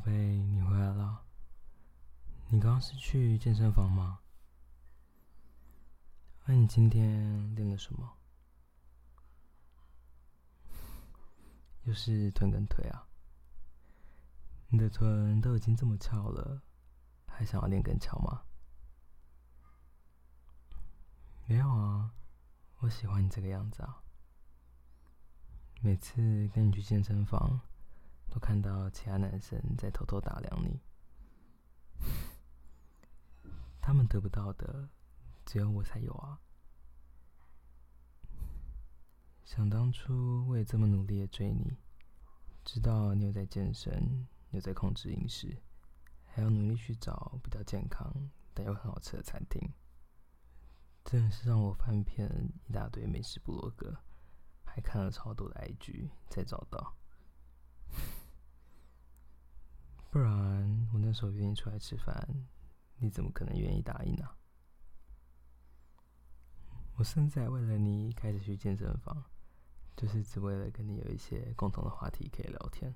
贝，你回来了。你刚刚是去健身房吗？那你今天练了什么？又是臀跟腿啊？你的臀都已经这么翘了，还想要练更翘吗？没有啊，我喜欢你这个样子啊。每次跟你去健身房，都看到其他男生在偷偷打量你，他们得不到的，只有我才有啊。想当初我也这么努力的追你，知道你有在健身，有在控制饮食，还要努力去找比较健康但又很好吃的餐厅，真的是让我翻遍一大堆美食部落格，还看了超多的 IG 才找到。不然我那时候约你出来吃饭，你怎么可能愿意答应呢？我现在为了你开始去健身房。就是只为了跟你有一些共同的话题可以聊天。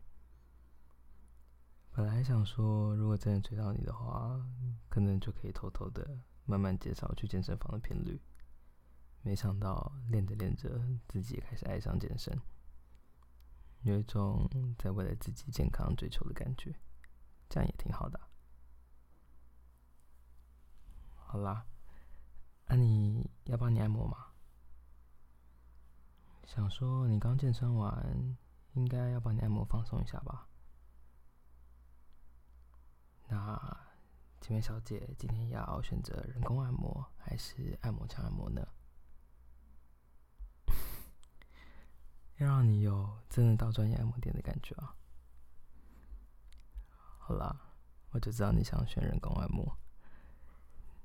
本来想说，如果真的追到你的话，可能就可以偷偷的慢慢减少去健身房的频率。没想到练着练着，自己也开始爱上健身，有一种在为了自己健康追求的感觉，这样也挺好的。好啦，那你要帮你按摩吗？想说你刚健身完，应该要帮你按摩放松一下吧？那这位小姐今天要选择人工按摩还是按摩枪按摩呢？要让你有真的到专业按摩店的感觉啊！好啦，我就知道你想选人工按摩，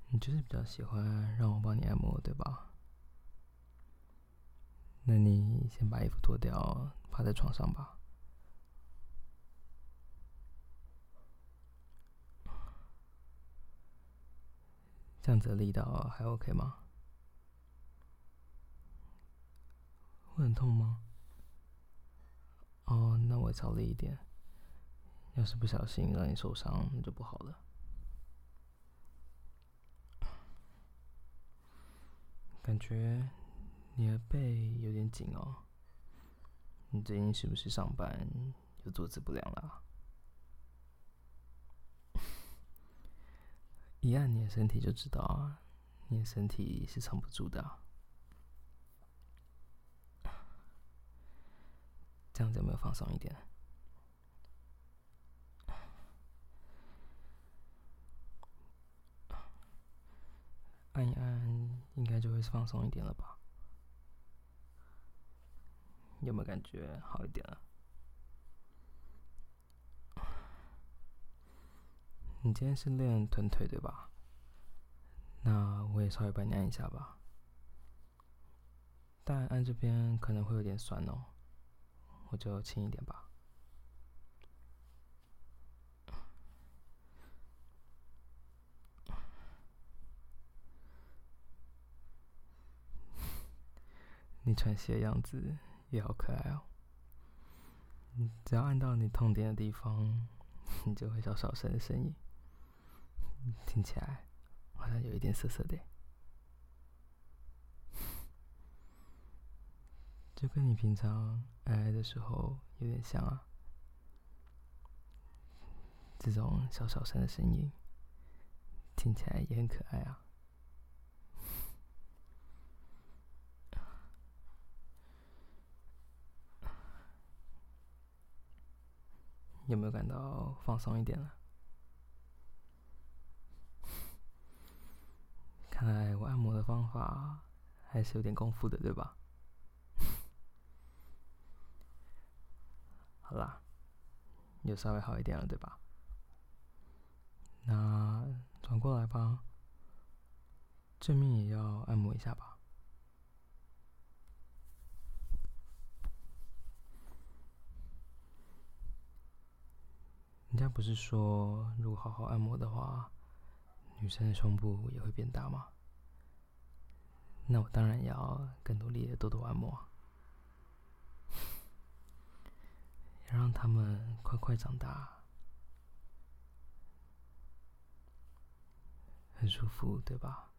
你就是比较喜欢让我帮你按摩，对吧？那你先把衣服脱掉，趴在床上吧。这样子的力道还 OK 吗？会很痛吗？哦，那我少力一点。要是不小心让你受伤，那就不好了。感觉。你的背有点紧哦，你最近是不是上班又坐姿不良了？一按你的身体就知道啊，你的身体是撑不住的。这样子有没有放松一点？按一按，应该就会放松一点了吧？有没有感觉好一点了？你今天是练臀腿对吧？那我也稍微帮你按一下吧。但按这边可能会有点酸哦，我就轻一点吧。你喘息的样子。也好可爱哦！只要按到你痛点的地方，你就会小小声的声音，听起来好像有一点涩涩的，就跟你平常爱爱的时候有点像啊。这种小小声的声音，听起来也很可爱啊。有没有感到放松一点了？看来我按摩的方法还是有点功夫的，对吧？好啦，又稍微好一点了，对吧？那转过来吧，正面也要按摩一下吧。人家不是说，如果好好按摩的话，女生的胸部也会变大吗？那我当然要更努力的多多按摩。要让他们快快长大。很舒服，对吧？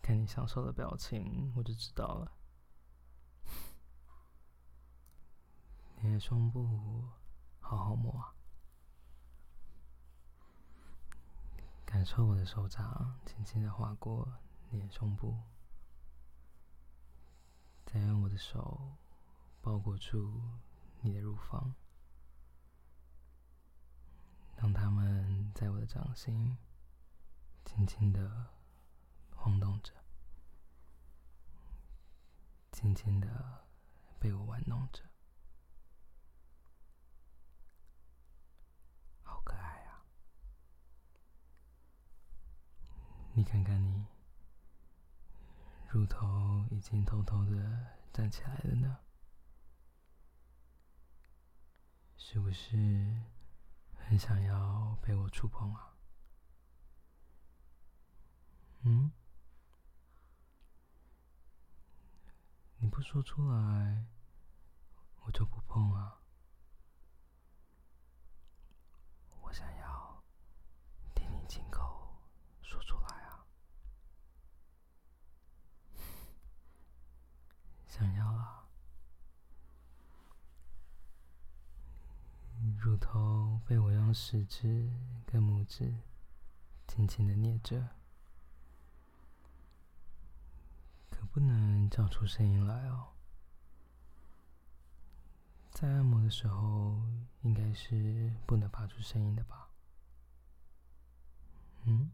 看你享受的表情，我就知道了。你的胸部。好好摸，感受我的手掌轻轻的划过你的胸部，再用我的手包裹住你的乳房，让它们在我的掌心轻轻的晃动着，轻轻的被我玩弄着。你看看你，乳头已经偷偷的站起来了呢，是不是很想要被我触碰啊？嗯？你不说出来，我就不碰啊。我想要听你亲口要啊！乳头被我用食指跟拇指轻轻的捏着，可不能叫出声音来哦。在按摩的时候，应该是不能发出声音的吧？嗯？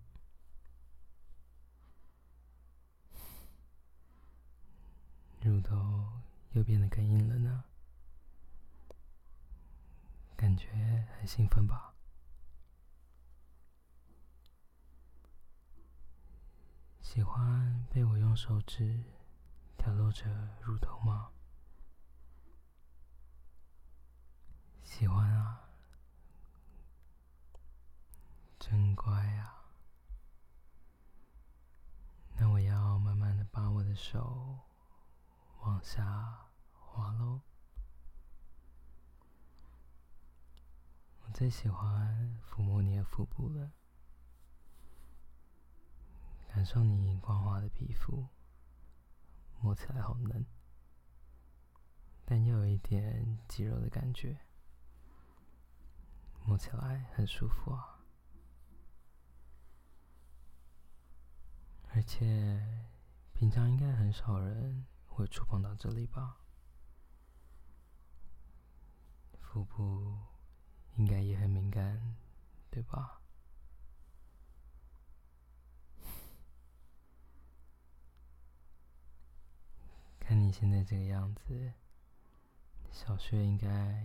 乳头又变得更硬了呢，感觉很兴奋吧？喜欢被我用手指挑逗着乳头吗？喜欢啊，真乖啊！那我要慢慢的把我的手。往下滑喽！最喜欢抚摸你的腹部了，感受你光滑的皮肤，摸起来好嫩，但又有一点肌肉的感觉，摸起来很舒服啊！而且平常应该很少人。会触碰到这里吧？腹部应该也很敏感，对吧？看你现在这个样子，小穴应该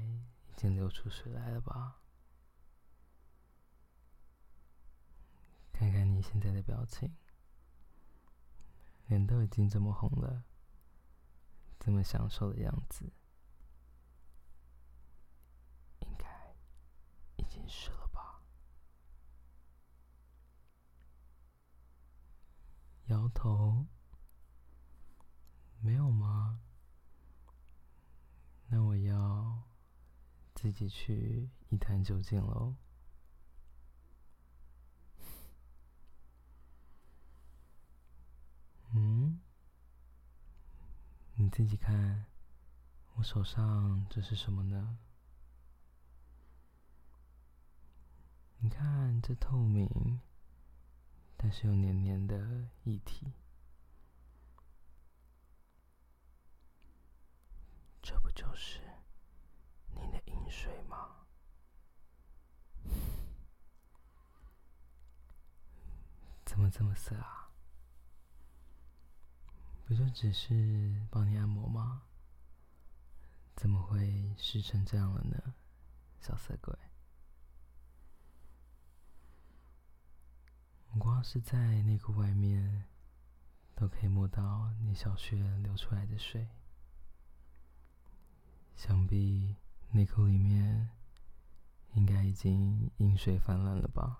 已经流出水来了吧？看看你现在的表情，脸都已经这么红了。这么享受的样子，应该已经湿了吧？摇头，没有吗？那我要自己去一探究竟喽。嗯？你自己看，我手上这是什么呢？你看这透明，但是又黏黏的液体，这不就是你的饮水吗？怎么这么色啊？不就只是帮你按摩吗？怎么会湿成这样了呢，小色鬼？光是在内裤外面都可以摸到你小穴流出来的水，想必内裤里面应该已经饮水泛滥了吧？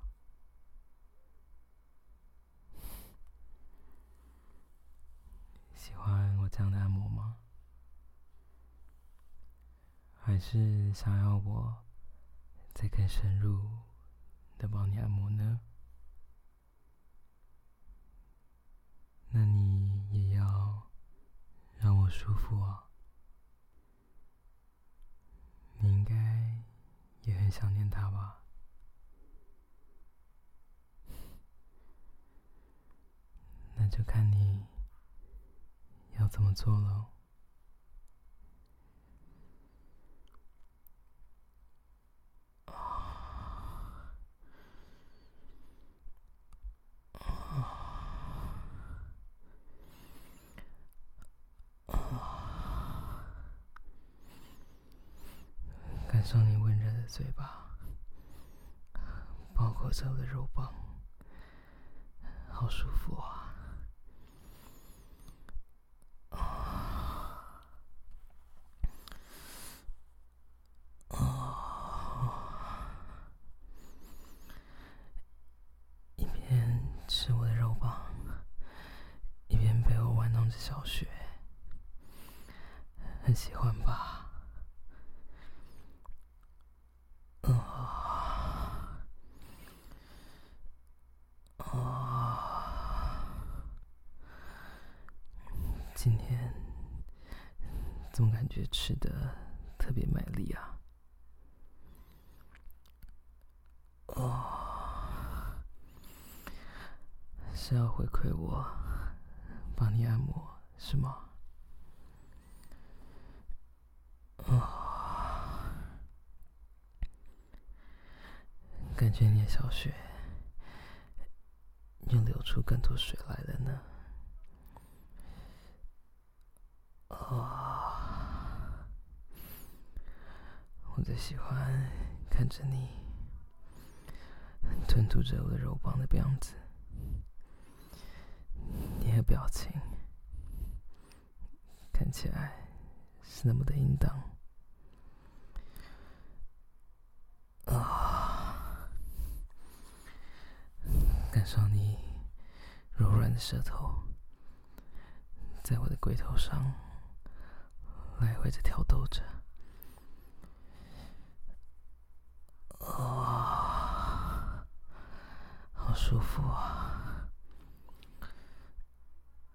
喜欢我这样的按摩吗？还是想要我再更深入的帮你按摩呢？那你也要让我舒服啊！你应该也很想念他吧？那就看你要怎么做了。感受你温热的嘴巴，包裹着我的肉棒，好舒服啊！一边吃我的肉棒，一边被我玩弄着小穴，很喜欢吧？今天总感觉吃的特别卖力啊！哦，是要回馈我帮你按摩是吗？哦，感觉你的小穴又流出更多水来了呢。啊我最喜欢看着你吞吐着我的肉棒的样子，你的表情看起来是那么的淫荡啊！感受你柔软的舌头在我的龟头上来回着挑逗着。啊，好舒服啊！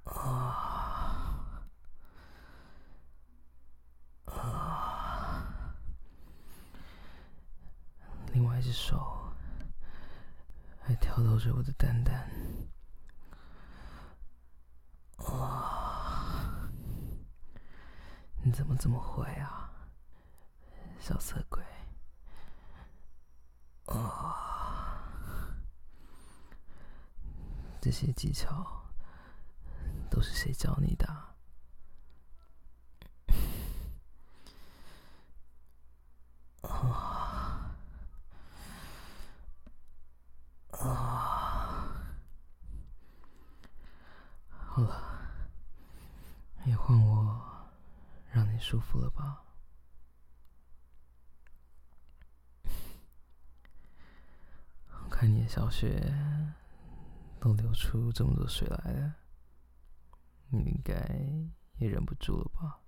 啊啊！另外一只手还挑逗着我的蛋蛋。你怎么这么坏啊，小色鬼！啊！这些技巧都是谁教你的啊！好了，也换我让你舒服了吧？看你的小雪。都流出这么多水来了，你应该也忍不住了吧？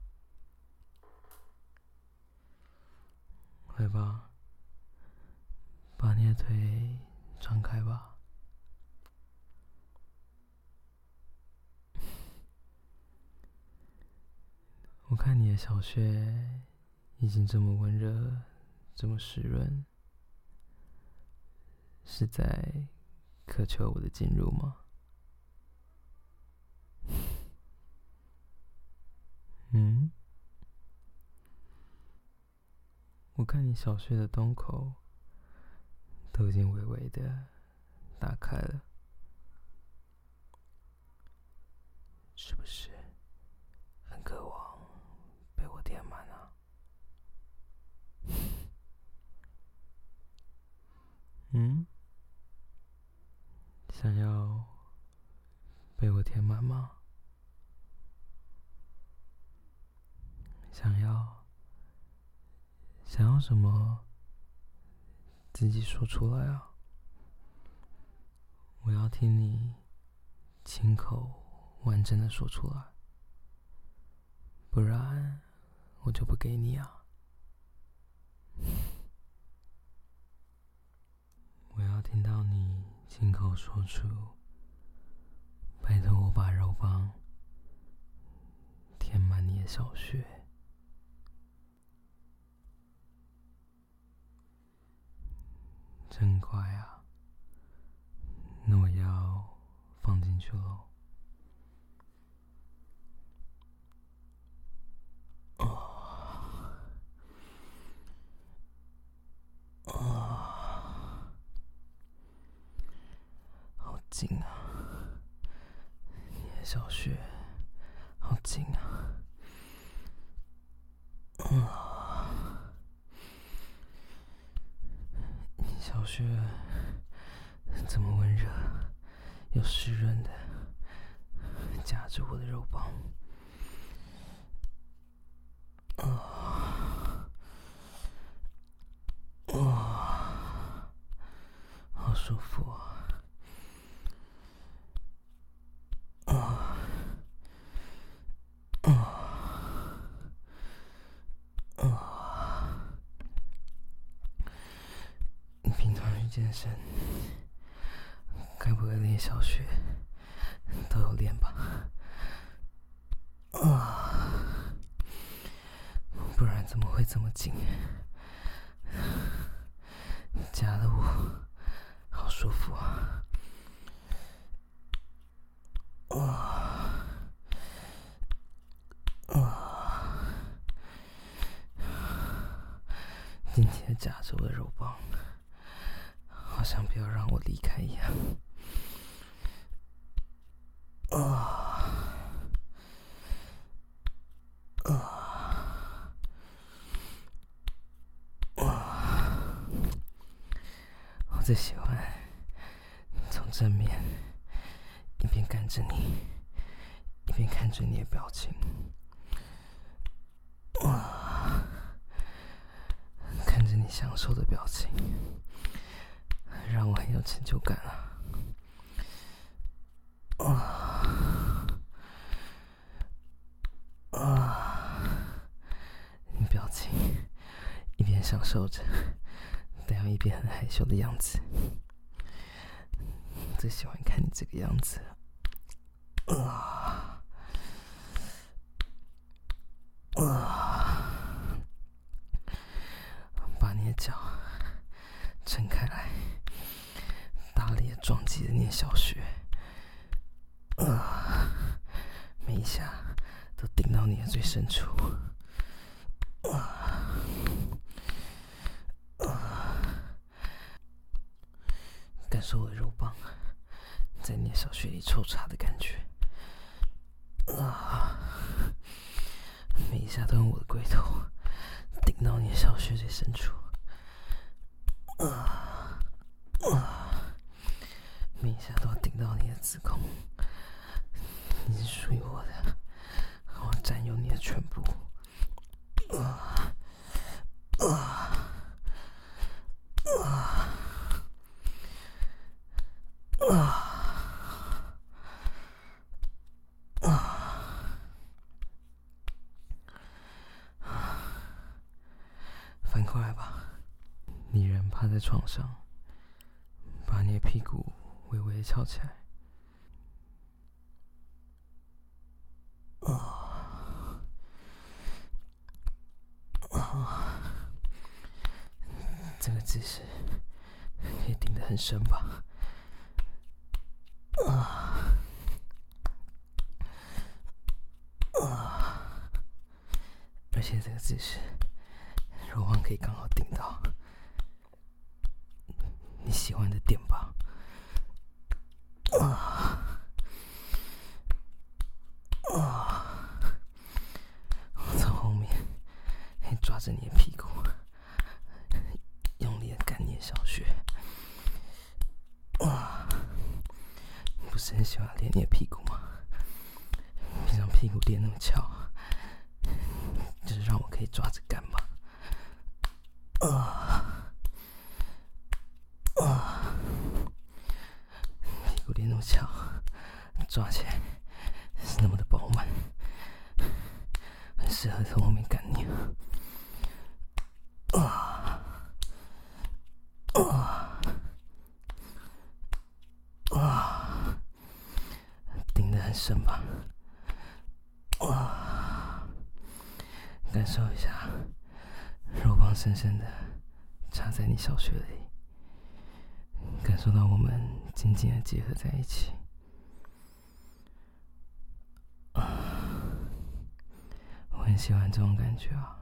来吧，把你的腿张开吧。我看你的小穴已经这么温热，这么湿润，是在。渴求我的进入吗？嗯，我看你小穴的洞口都已经微微的打开了，是不是很渴望被我填满啊？嗯？想要被我填满吗？想要想要什么？自己说出来啊！我要听你亲口完整的说出来，不然我就不给你啊！我要听到你。亲口说出，拜托我把肉棒填满你的小穴，真快啊！那我要放进去喽。紧啊！你的小雪好紧啊！啊！你小穴这么温热又湿润的这我的肉包啊啊好舒服啊。啊啊啊你平常去健身该不该练小雪都有练吧？啊，不然怎紧？夹的我好舒服啊！啊啊！紧紧的夹着我的肉棒。好像不要让我离开一样。啊啊！我最喜欢从正面一边看着你，一边看着你的表情。哇！看着你享受的表情。让我很有成就感啊！啊啊！你表情一边享受着，边很害羞的样子，最喜欢看你这个样子。啊啊！把你的脚撑开来。大力撞击着你的小穴，啊！每一下都顶到你的最深处，啊！感受我的肉棒在你小穴里抽插的感觉，啊！每一下都用我的龟头顶到你的小穴最深处，啊！啊！每一下都要顶到你的子宫，你是属于我的，我占有你的全部。啊啊啊啊！翻过来吧，你人趴在床上，把你的屁股。微微翘起来，啊啊！这个姿势可以顶得很深吧？啊啊！而且这个姿势，柔光可以刚好顶到喜欢的点吧？啊啊！我从后面还抓着你的屁股，用力的干你的小穴。啊！不是很喜欢练你的屁股吗？平常屁股练那么翘，就是让我可以抓着干嘛？啊！抓起来是那么的饱满，很适合从后面干你。啊！啊！啊！顶的很深吧？啊！感受一下，肉棒深深的插在你小穴里，感受到我们紧紧的结合在一起。很喜欢这种感觉啊。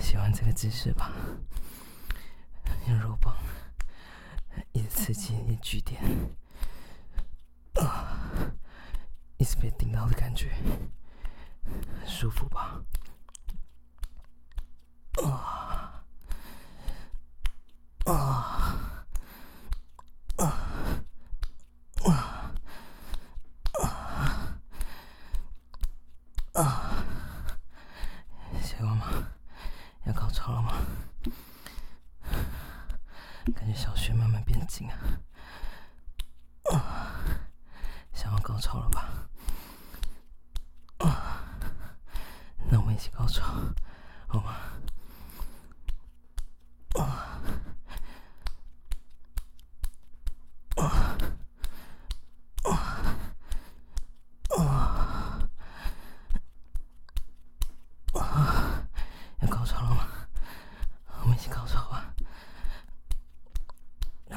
喜欢这个姿势吧？用肉棒一直刺激你的据点，啊，一直被顶到的感觉，舒服吧？啊，啊，啊。小穴慢慢变紧啊，想要高潮了吧？啊，那我们一起高潮，好吗？啊，啊，啊，啊，啊，要高潮了吗？我们一起高潮吧。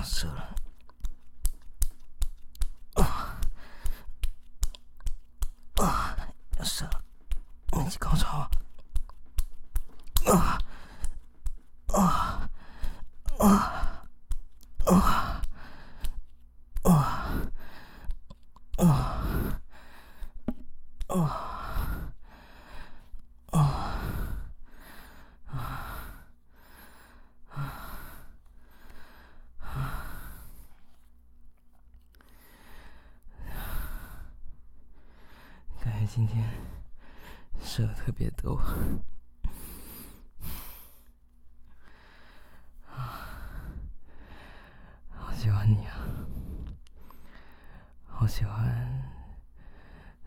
死了！啊啊！要射了！我们一起高潮！啊啊啊啊啊啊啊！今天射的特别多，好喜欢你啊！好喜欢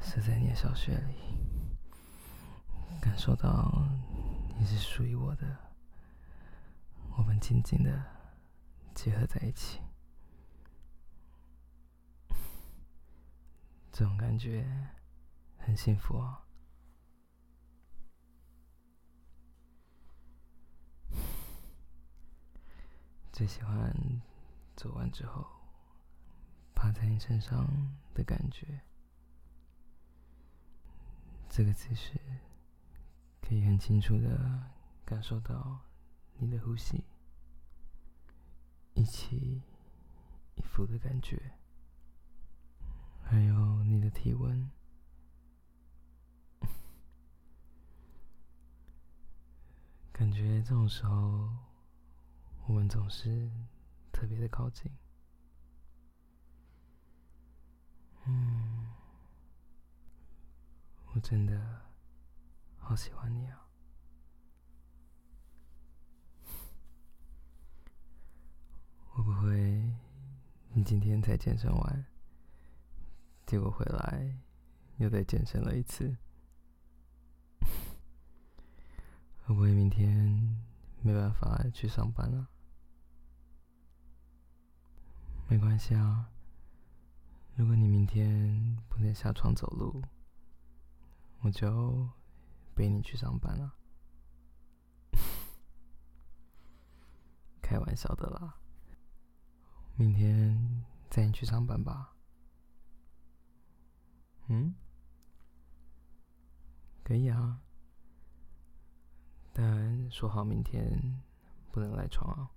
是在你的小穴里，感受到你是属于我的，我们紧紧的结合在一起，这种感觉。很幸福哦！最喜欢做完之后趴在你身上的感觉，这个姿势可以很清楚的感受到你的呼吸一起一伏的感觉，还有你的体温。感觉这种时候，我们总是特别的靠近。嗯，我真的好喜欢你啊！会不会你今天才健身完，结果回来又再健身了一次？会不会明天没办法去上班了？没关系啊，如果你明天不能下床走路，我就背你去上班了。开玩笑的啦，明天载你去上班吧。嗯，可以啊。但说好明天不能赖床啊！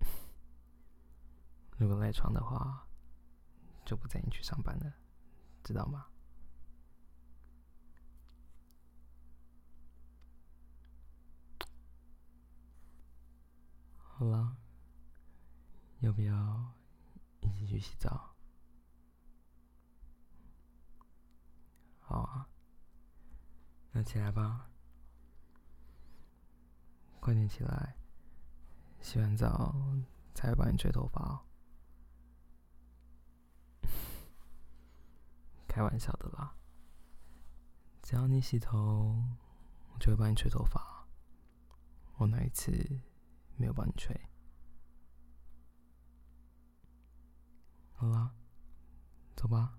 如果赖床的话，就不载你去上班了，知道吗？好了，要不要一起去洗澡？好啊。那起来吧，快点起来！洗完澡才会帮你吹头发。开玩笑的啦，只要你洗头，我就会帮你吹头发。我哪一次没有帮你吹。好啦，走吧。